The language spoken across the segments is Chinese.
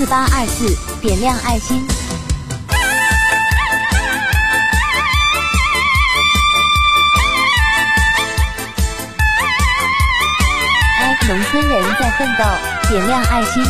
四八二四点亮爱心。哎，农村人在奋斗，点亮爱心。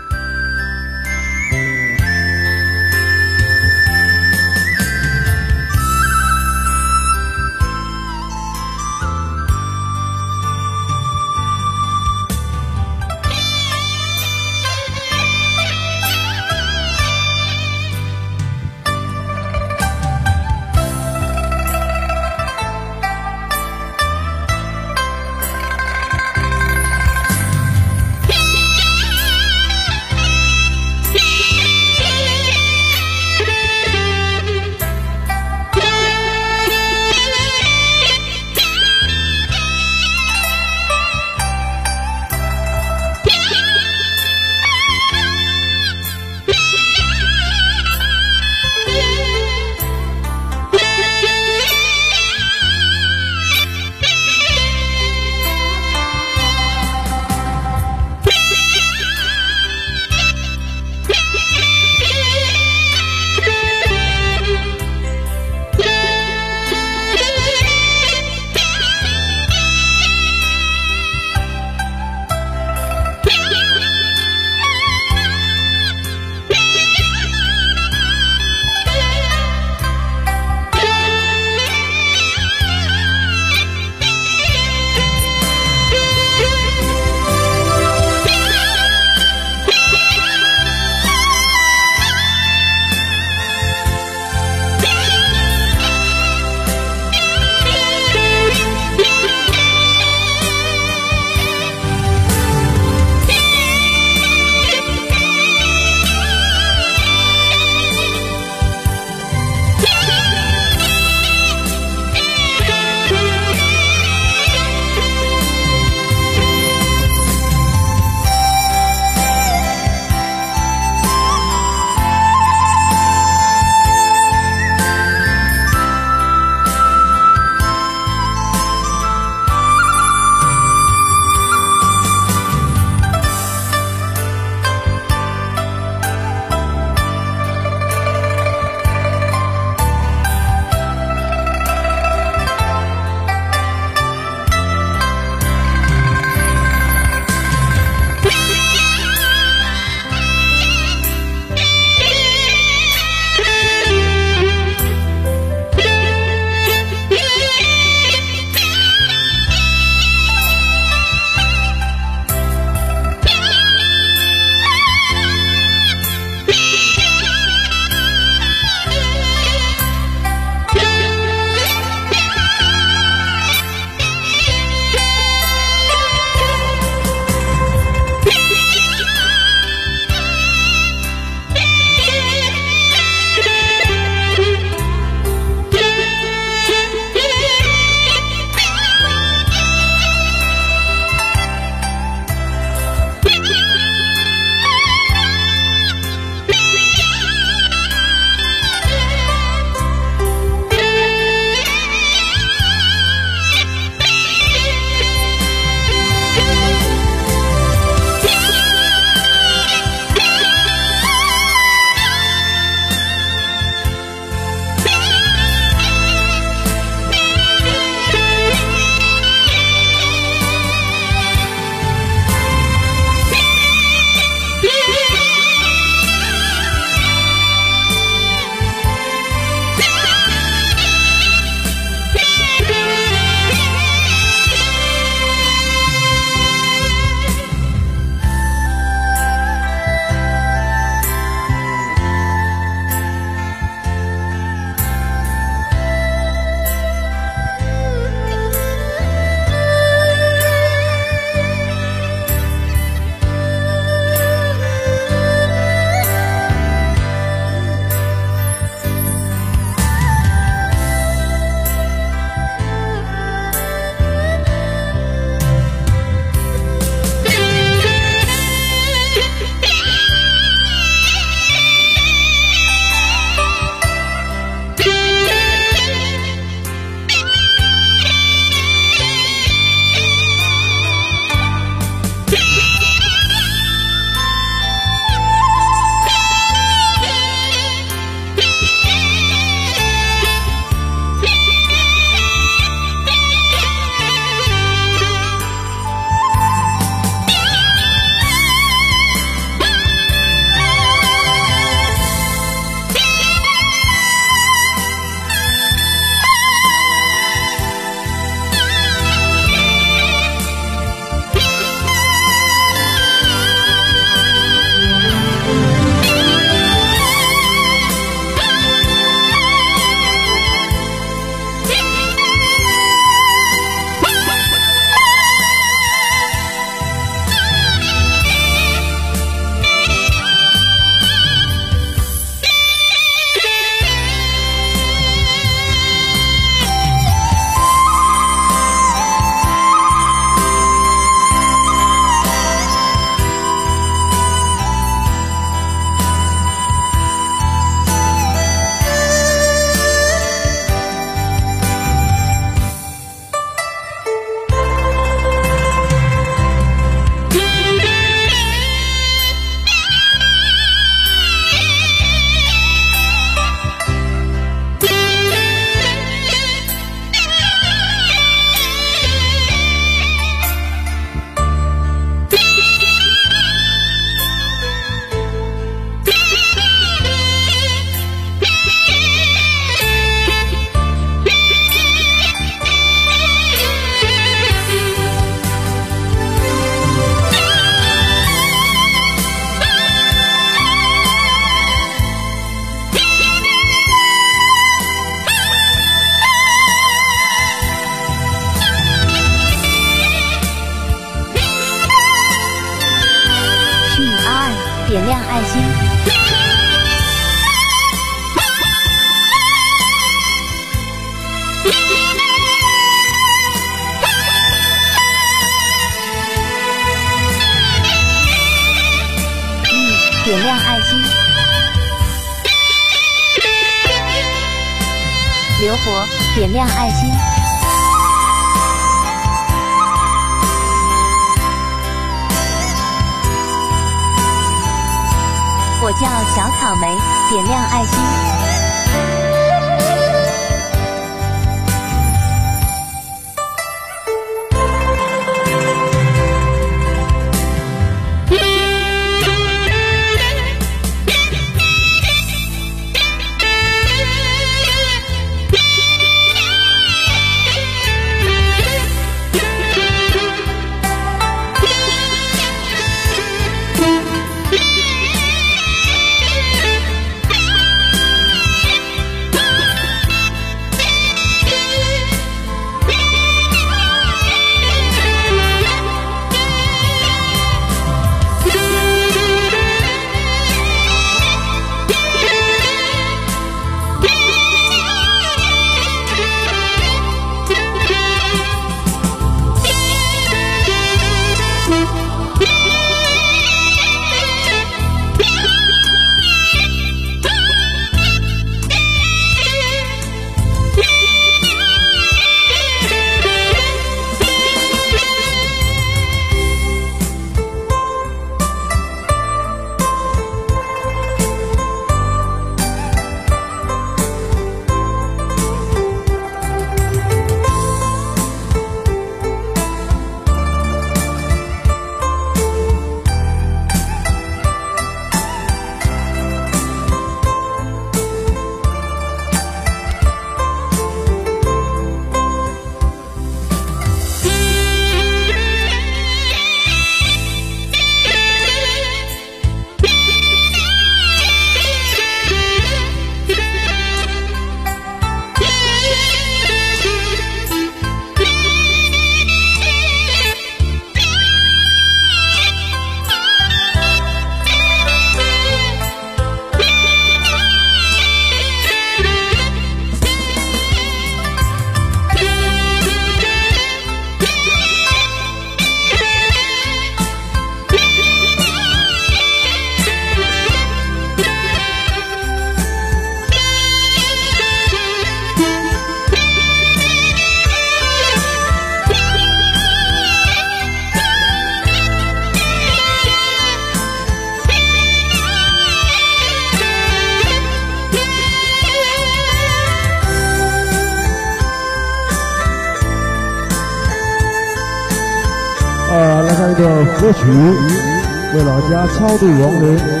家超度亡灵。